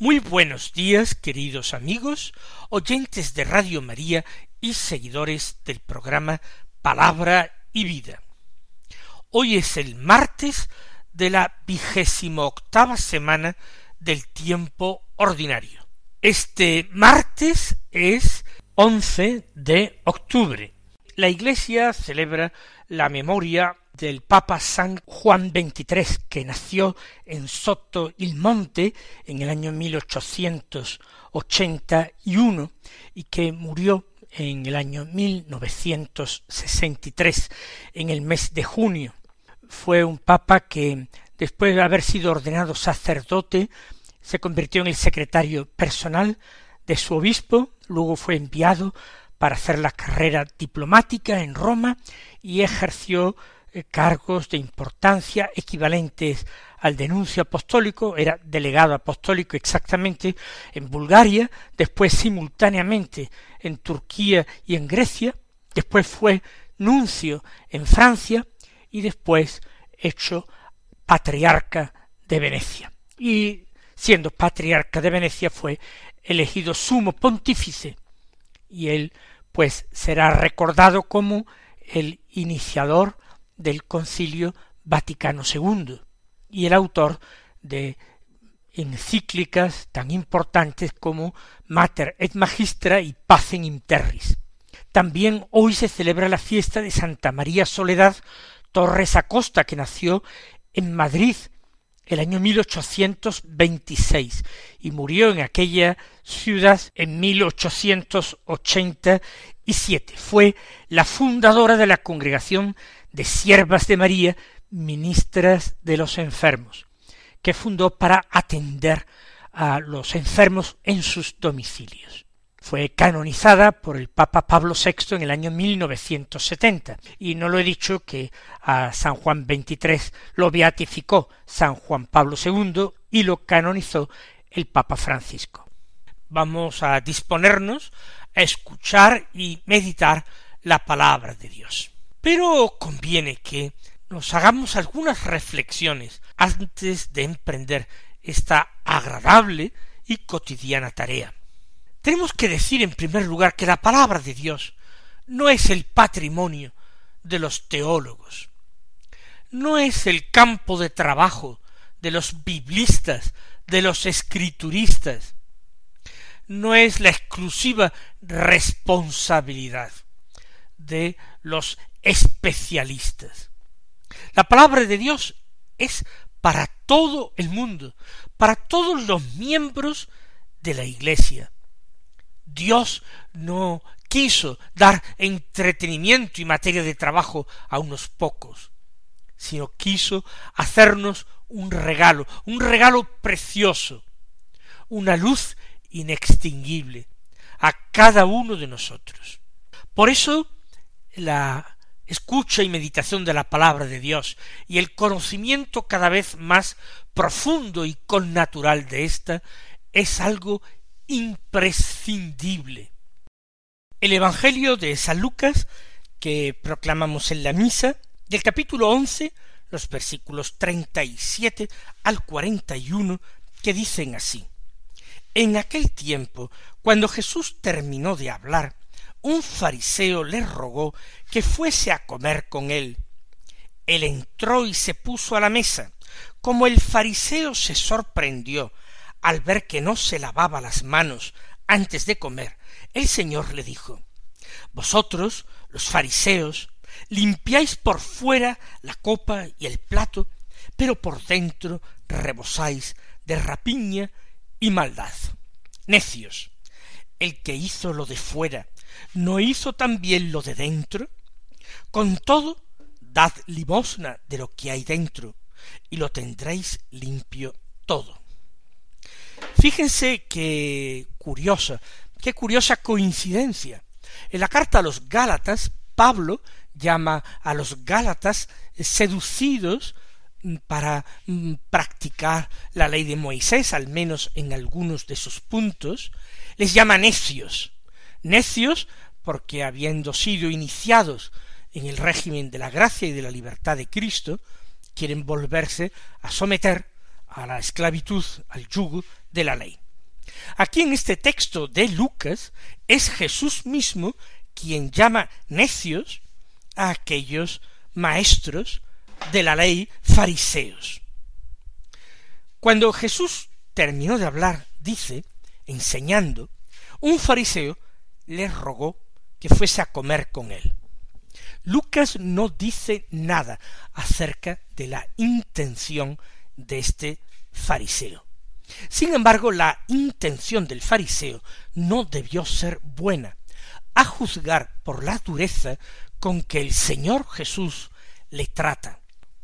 Muy buenos días, queridos amigos, oyentes de Radio María y seguidores del programa Palabra y Vida. Hoy es el martes de la vigésimo octava semana del tiempo ordinario. Este martes es 11 de octubre. La Iglesia celebra la memoria del Papa San Juan XXIII, que nació en Soto il Monte en el año 1881 y que murió en el año 1963, en el mes de junio. Fue un papa que, después de haber sido ordenado sacerdote, se convirtió en el secretario personal de su obispo, luego fue enviado para hacer la carrera diplomática en Roma y ejerció cargos de importancia equivalentes al denuncio apostólico, era delegado apostólico exactamente en Bulgaria, después simultáneamente en Turquía y en Grecia, después fue nuncio en Francia y después hecho patriarca de Venecia. Y siendo patriarca de Venecia fue elegido sumo pontífice y él pues será recordado como el iniciador del concilio Vaticano II y el autor de encíclicas tan importantes como Mater et Magistra y Pacem in Terris. También hoy se celebra la fiesta de Santa María Soledad Torres Acosta, que nació en Madrid el año 1826 y murió en aquella ciudad en 1887. Fue la fundadora de la congregación de siervas de María, ministras de los enfermos, que fundó para atender a los enfermos en sus domicilios. Fue canonizada por el Papa Pablo VI en el año 1970. Y no lo he dicho que a San Juan XXIII lo beatificó San Juan Pablo II y lo canonizó el Papa Francisco. Vamos a disponernos a escuchar y meditar la palabra de Dios. Pero conviene que nos hagamos algunas reflexiones antes de emprender esta agradable y cotidiana tarea. Tenemos que decir en primer lugar que la palabra de Dios no es el patrimonio de los teólogos, no es el campo de trabajo de los biblistas, de los escrituristas, no es la exclusiva responsabilidad de los especialistas. La palabra de Dios es para todo el mundo, para todos los miembros de la Iglesia. Dios no quiso dar entretenimiento y materia de trabajo a unos pocos, sino quiso hacernos un regalo, un regalo precioso, una luz inextinguible a cada uno de nosotros. Por eso la escucha y meditación de la palabra de Dios y el conocimiento cada vez más profundo y connatural de ésta es algo imprescindible. El Evangelio de San Lucas, que proclamamos en la misa, del capítulo once, los versículos treinta y siete al cuarenta y uno, que dicen así. En aquel tiempo, cuando Jesús terminó de hablar, un fariseo le rogó que fuese a comer con él. Él entró y se puso a la mesa. Como el fariseo se sorprendió al ver que no se lavaba las manos antes de comer, el Señor le dijo Vosotros, los fariseos, limpiáis por fuera la copa y el plato, pero por dentro rebosáis de rapiña y maldad. Necios, el que hizo lo de fuera, ¿no hizo también lo de dentro? Con todo, dad limosna de lo que hay dentro, y lo tendréis limpio todo. Fíjense qué curiosa, qué curiosa coincidencia. En la carta a los Gálatas, Pablo llama a los Gálatas seducidos para mm, practicar la ley de Moisés, al menos en algunos de sus puntos, les llama necios. Necios porque habiendo sido iniciados en el régimen de la gracia y de la libertad de Cristo, quieren volverse a someter a la esclavitud, al yugo de la ley. Aquí en este texto de Lucas es Jesús mismo quien llama necios a aquellos maestros de la ley fariseos. Cuando Jesús terminó de hablar, dice, enseñando, un fariseo le rogó que fuese a comer con él. Lucas no dice nada acerca de la intención de este fariseo. Sin embargo, la intención del fariseo no debió ser buena, a juzgar por la dureza con que el Señor Jesús le trata.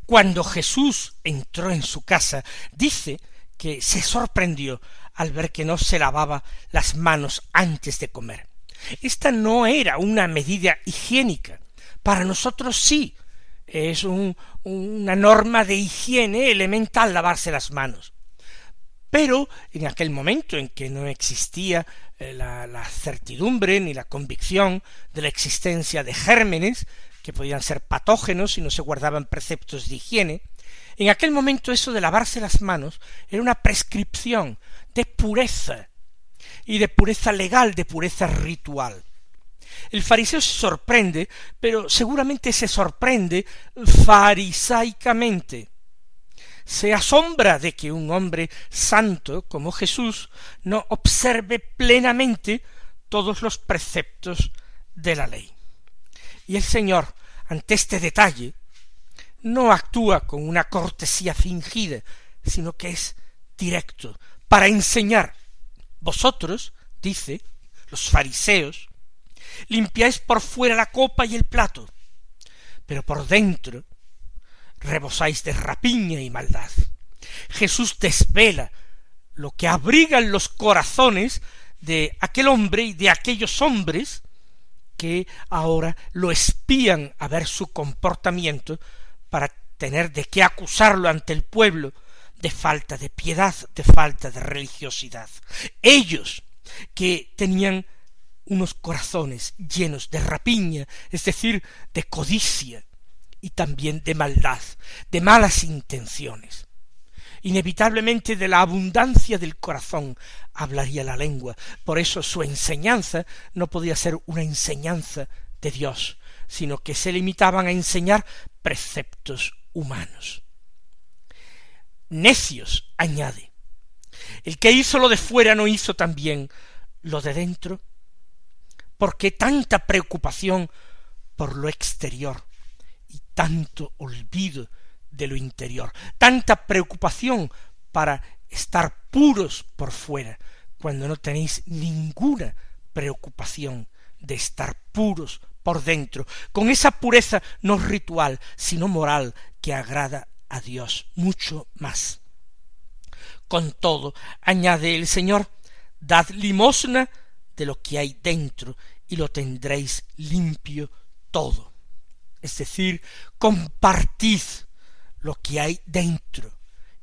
Cuando Jesús entró en su casa, dice que se sorprendió al ver que no se lavaba las manos antes de comer. Esta no era una medida higiénica. Para nosotros sí, es una norma de higiene elemental lavarse las manos. Pero en aquel momento en que no existía eh, la, la certidumbre ni la convicción de la existencia de gérmenes, que podían ser patógenos si no se guardaban preceptos de higiene, en aquel momento eso de lavarse las manos era una prescripción de pureza, y de pureza legal, de pureza ritual. El fariseo se sorprende, pero seguramente se sorprende farisaicamente. Se asombra de que un hombre santo como Jesús no observe plenamente todos los preceptos de la ley. Y el Señor, ante este detalle, no actúa con una cortesía fingida, sino que es directo, para enseñar. Vosotros, dice, los fariseos, limpiáis por fuera la copa y el plato, pero por dentro rebosáis de rapiña y maldad. Jesús desvela lo que abrigan los corazones de aquel hombre y de aquellos hombres que ahora lo espían a ver su comportamiento para tener de qué acusarlo ante el pueblo de falta de piedad, de falta de religiosidad. Ellos que tenían unos corazones llenos de rapiña, es decir, de codicia y también de maldad, de malas intenciones. Inevitablemente de la abundancia del corazón hablaría la lengua. Por eso su enseñanza no podía ser una enseñanza de Dios, sino que se limitaban a enseñar preceptos humanos. Necios, añade. El que hizo lo de fuera no hizo también lo de dentro. ¿Por qué tanta preocupación por lo exterior y tanto olvido de lo interior, tanta preocupación para estar puros por fuera, cuando no tenéis ninguna preocupación de estar puros por dentro, con esa pureza no ritual, sino moral, que agrada a Dios mucho más. Con todo, añade el Señor, dad limosna de lo que hay dentro y lo tendréis limpio todo. Es decir, compartid lo que hay dentro,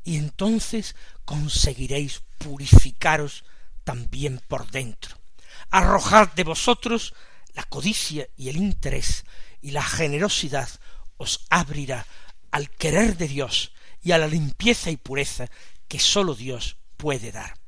y entonces conseguiréis purificaros también por dentro. Arrojad de vosotros la codicia y el interés, y la generosidad os abrirá al querer de Dios y a la limpieza y pureza que sólo Dios puede dar.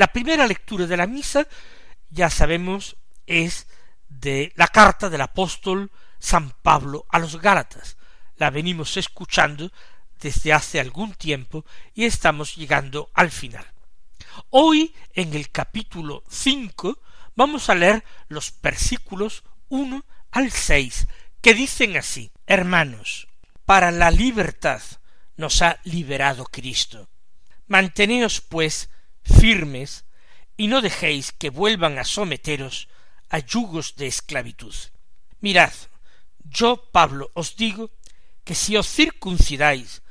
La primera lectura de la misa, ya sabemos, es de la carta del apóstol San Pablo a los Gálatas. La venimos escuchando desde hace algún tiempo y estamos llegando al final. Hoy, en el capítulo cinco, vamos a leer los versículos uno al seis, que dicen así Hermanos, para la libertad nos ha liberado Cristo. Manteneos, pues, firmes, y no dejéis que vuelvan a someteros a yugos de esclavitud. Mirad, yo, Pablo, os digo que si os circuncidáis,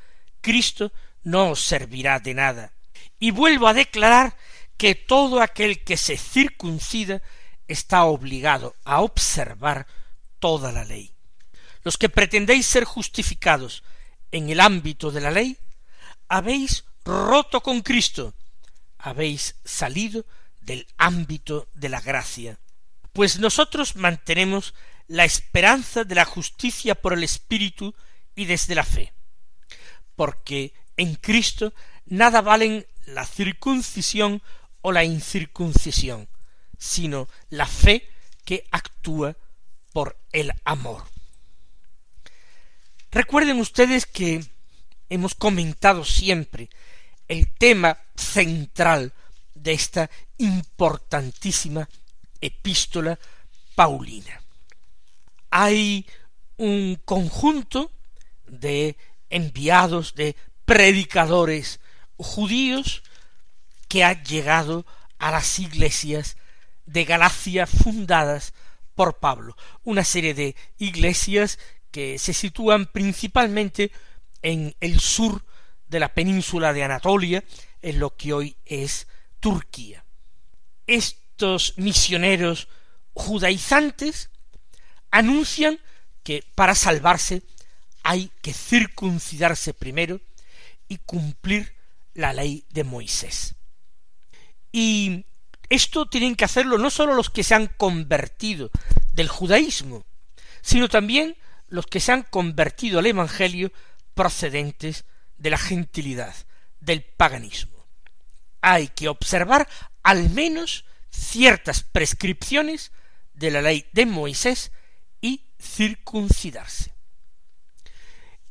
Cristo no os servirá de nada. Y vuelvo a declarar que todo aquel que se circuncida está obligado a observar toda la ley. Los que pretendéis ser justificados en el ámbito de la ley, habéis roto con Cristo, habéis salido del ámbito de la gracia. Pues nosotros mantenemos la esperanza de la justicia por el Espíritu y desde la fe, porque en Cristo nada valen la circuncisión o la incircuncisión, sino la fe que actúa por el amor. Recuerden ustedes que hemos comentado siempre el tema central de esta importantísima epístola paulina. Hay un conjunto de enviados, de predicadores judíos que ha llegado a las iglesias de Galacia fundadas por Pablo, una serie de iglesias que se sitúan principalmente en el sur de la península de Anatolia, en lo que hoy es Turquía. Estos misioneros judaizantes anuncian que para salvarse hay que circuncidarse primero y cumplir la ley de Moisés. Y esto tienen que hacerlo no sólo los que se han convertido del judaísmo, sino también los que se han convertido al Evangelio procedentes de la gentilidad, del paganismo. Hay que observar al menos ciertas prescripciones de la ley de Moisés y circuncidarse.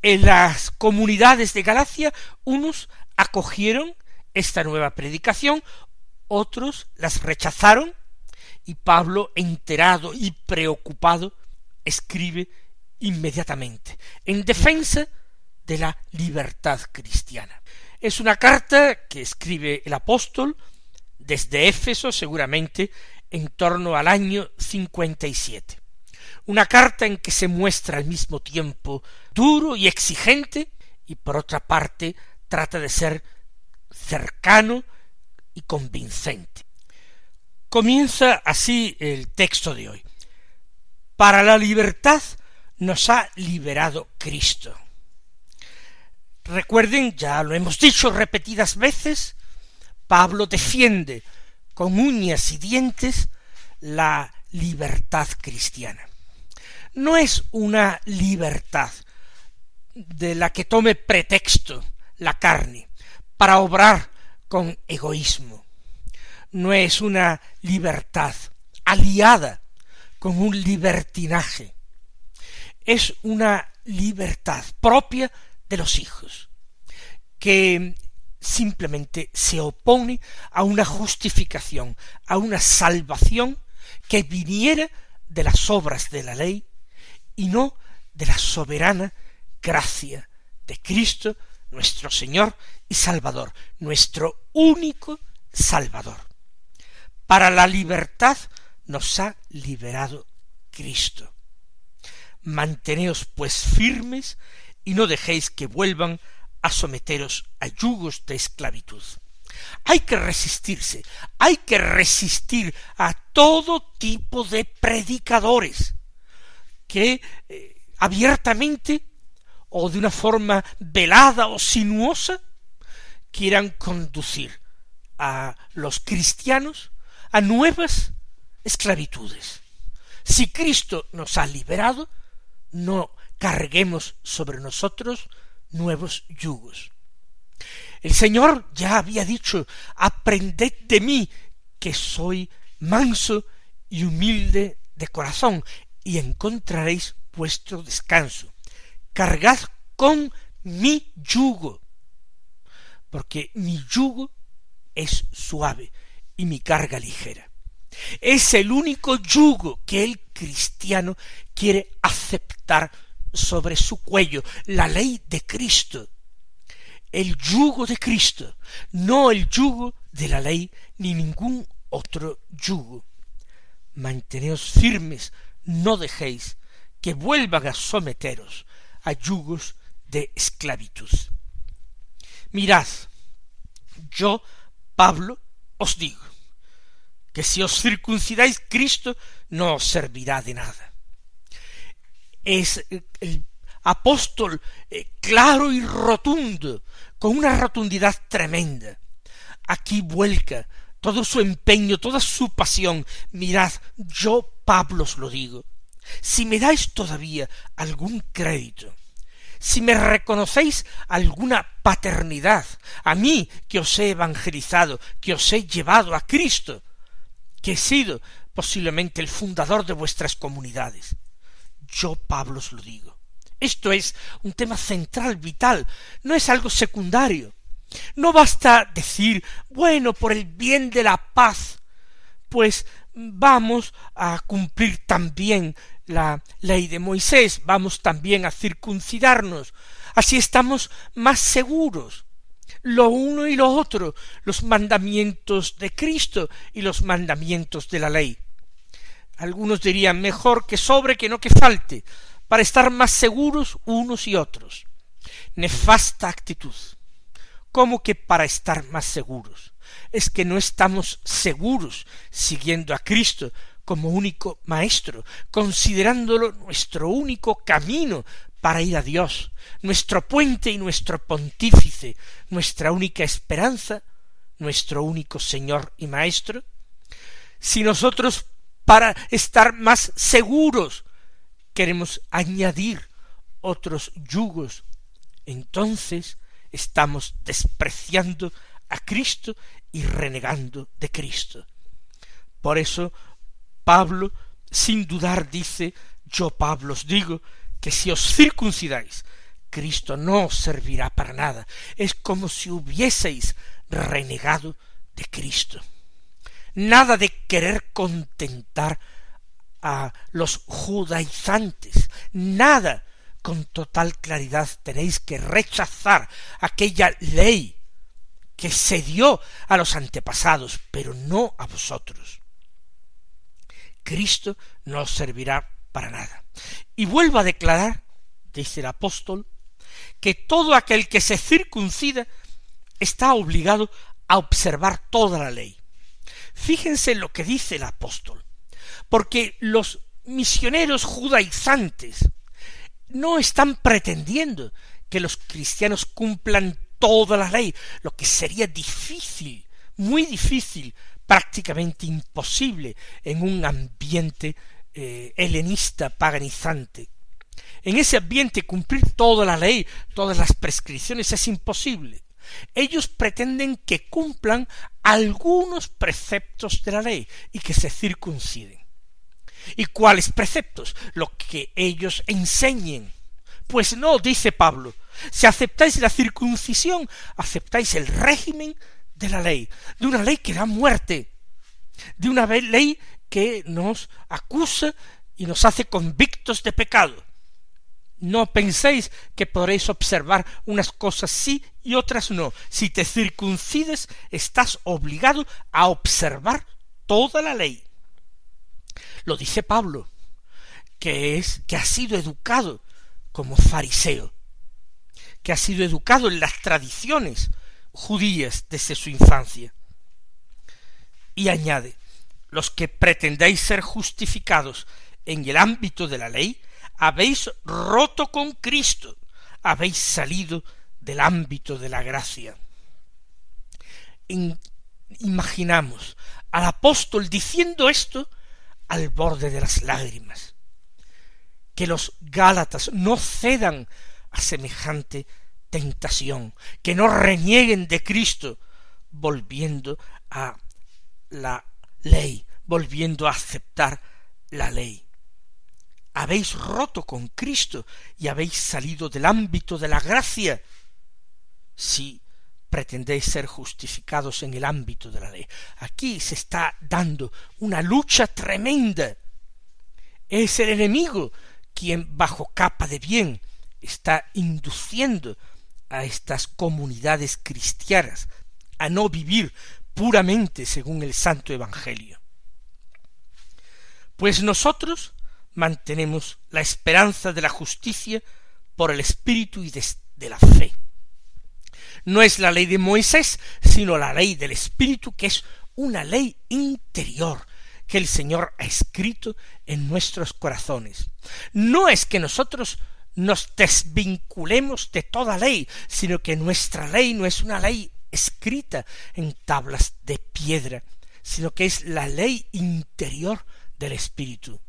En las comunidades de Galacia, unos acogieron esta nueva predicación, otros las rechazaron, y Pablo, enterado y preocupado, escribe inmediatamente en defensa de la libertad cristiana. Es una carta que escribe el apóstol desde Éfeso, seguramente en torno al año cincuenta y siete. Una carta en que se muestra al mismo tiempo duro y exigente, y por otra parte trata de ser cercano y convincente. Comienza así el texto de hoy. Para la libertad nos ha liberado Cristo. Recuerden, ya lo hemos dicho repetidas veces, Pablo defiende con uñas y dientes la libertad cristiana. No es una libertad de la que tome pretexto la carne para obrar con egoísmo. No es una libertad aliada con un libertinaje es una libertad propia de los hijos, que simplemente se opone a una justificación, a una salvación que viniera de las obras de la ley y no de la soberana gracia de Cristo, nuestro Señor y Salvador, nuestro único Salvador. Para la libertad nos ha liberado Cristo. Manteneos pues firmes y no dejéis que vuelvan a someteros a yugos de esclavitud. Hay que resistirse, hay que resistir a todo tipo de predicadores que eh, abiertamente o de una forma velada o sinuosa quieran conducir a los cristianos a nuevas esclavitudes. Si Cristo nos ha liberado, no carguemos sobre nosotros nuevos yugos. El Señor ya había dicho, aprended de mí, que soy manso y humilde de corazón, y encontraréis vuestro descanso. Cargad con mi yugo, porque mi yugo es suave y mi carga ligera. Es el único yugo que el cristiano quiere aceptar sobre su cuello, la ley de Cristo, el yugo de Cristo, no el yugo de la ley ni ningún otro yugo. Manteneos firmes, no dejéis que vuelvan a someteros a yugos de esclavitud. Mirad, yo, Pablo, os digo, que si os circuncidáis Cristo no os servirá de nada. Es el apóstol eh, claro y rotundo, con una rotundidad tremenda. Aquí vuelca todo su empeño, toda su pasión. Mirad, yo Pablo os lo digo. Si me dais todavía algún crédito, si me reconocéis alguna paternidad, a mí que os he evangelizado, que os he llevado a Cristo, que he sido posiblemente el fundador de vuestras comunidades. Yo, Pablo, os lo digo. Esto es un tema central, vital, no es algo secundario. No basta decir, bueno, por el bien de la paz, pues vamos a cumplir también la ley de Moisés, vamos también a circuncidarnos, así estamos más seguros. Lo uno y lo otro, los mandamientos de Cristo y los mandamientos de la ley. Algunos dirían mejor que sobre que no que falte, para estar más seguros unos y otros. Nefasta actitud. ¿Cómo que para estar más seguros? Es que no estamos seguros siguiendo a Cristo como único Maestro, considerándolo nuestro único camino para ir a Dios, nuestro puente y nuestro pontífice, nuestra única esperanza, nuestro único Señor y Maestro? Si nosotros para estar más seguros queremos añadir otros yugos, entonces estamos despreciando a Cristo y renegando de Cristo. Por eso Pablo, sin dudar, dice, yo Pablo os digo, que si os circuncidáis, Cristo no os servirá para nada. Es como si hubieseis renegado de Cristo. Nada de querer contentar a los judaizantes, nada con total claridad tenéis que rechazar aquella ley que se dio a los antepasados, pero no a vosotros. Cristo no os servirá para nada. Y vuelvo a declarar, dice el apóstol, que todo aquel que se circuncida está obligado a observar toda la ley. Fíjense lo que dice el apóstol, porque los misioneros judaizantes no están pretendiendo que los cristianos cumplan toda la ley, lo que sería difícil, muy difícil, prácticamente imposible en un ambiente eh, helenista paganizante. En ese ambiente cumplir toda la ley, todas las prescripciones es imposible. Ellos pretenden que cumplan algunos preceptos de la ley y que se circunciden. ¿Y cuáles preceptos? Lo que ellos enseñen. Pues no, dice Pablo, si aceptáis la circuncisión, aceptáis el régimen de la ley, de una ley que da muerte, de una ley que nos acusa y nos hace convictos de pecado. No penséis que podréis observar unas cosas sí y otras no. Si te circuncides, estás obligado a observar toda la ley. Lo dice Pablo, que es que ha sido educado como fariseo, que ha sido educado en las tradiciones judías desde su infancia. Y añade, los que pretendéis ser justificados en el ámbito de la ley, habéis roto con Cristo, habéis salido del ámbito de la gracia. imaginamos al apóstol diciendo esto al borde de las lágrimas. Que los Gálatas no cedan a semejante tentación, que no renieguen de Cristo, volviendo a la ley, volviendo a aceptar la ley. Habéis roto con Cristo y habéis salido del ámbito de la gracia si pretendéis ser justificados en el ámbito de la ley. Aquí se está dando una lucha tremenda. Es el enemigo quien bajo capa de bien está induciendo a estas comunidades cristianas a no vivir puramente según el Santo Evangelio. Pues nosotros mantenemos la esperanza de la justicia por el Espíritu y de, la fe. No es la ley de Moisés, sino la ley del Espíritu, que es una ley interior que el Señor ha escrito en nuestros corazones. No es que nosotros nos desvinculemos de toda ley, sino que nuestra ley no es una ley escrita en tablas de piedra, sino que es la ley interior del Espíritu.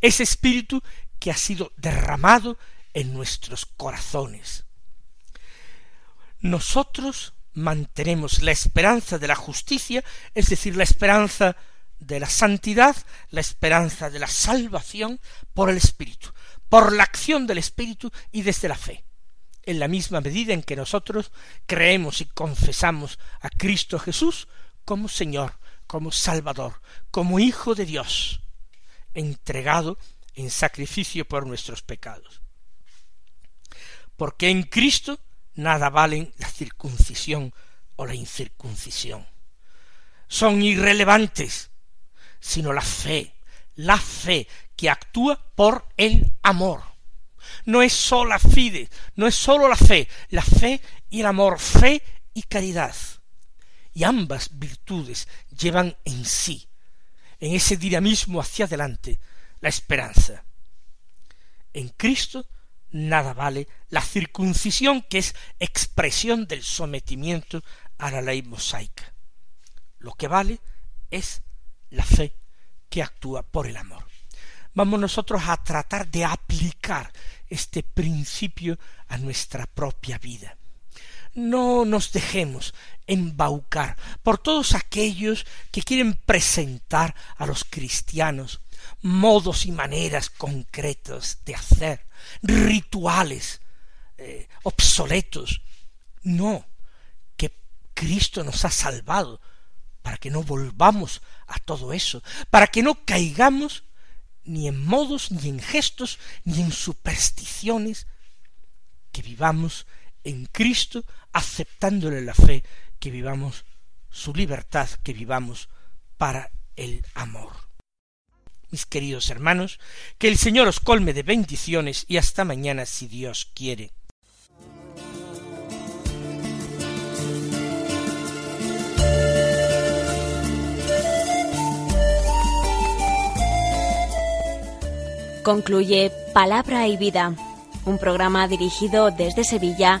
Ese Espíritu que ha sido derramado en nuestros corazones. Nosotros mantenemos la esperanza de la justicia, es decir, la esperanza de la santidad, la esperanza de la salvación por el Espíritu, por la acción del Espíritu y desde la fe en la misma medida en que nosotros creemos y confesamos a Cristo Jesús como Señor, como Salvador, como Hijo de Dios, entregado en sacrificio por nuestros pecados. Porque en Cristo nada valen la circuncisión o la incircuncisión. Son irrelevantes, sino la fe, la fe que actúa por el amor no es sola fide, no es sólo la fe, la fe y el amor, fe y caridad. Y ambas virtudes llevan en sí, en ese dinamismo hacia adelante, la esperanza. En Cristo nada vale la circuncisión que es expresión del sometimiento a la ley mosaica. Lo que vale es la fe que actúa por el amor. Vamos nosotros a tratar de aplicar este principio a nuestra propia vida. No nos dejemos embaucar por todos aquellos que quieren presentar a los cristianos modos y maneras concretos de hacer, rituales eh, obsoletos. No, que Cristo nos ha salvado para que no volvamos a todo eso, para que no caigamos ni en modos, ni en gestos, ni en supersticiones, que vivamos en Cristo, aceptándole la fe, que vivamos su libertad, que vivamos para el amor. Mis queridos hermanos, que el Señor os colme de bendiciones y hasta mañana si Dios quiere. Concluye Palabra y Vida, un programa dirigido desde Sevilla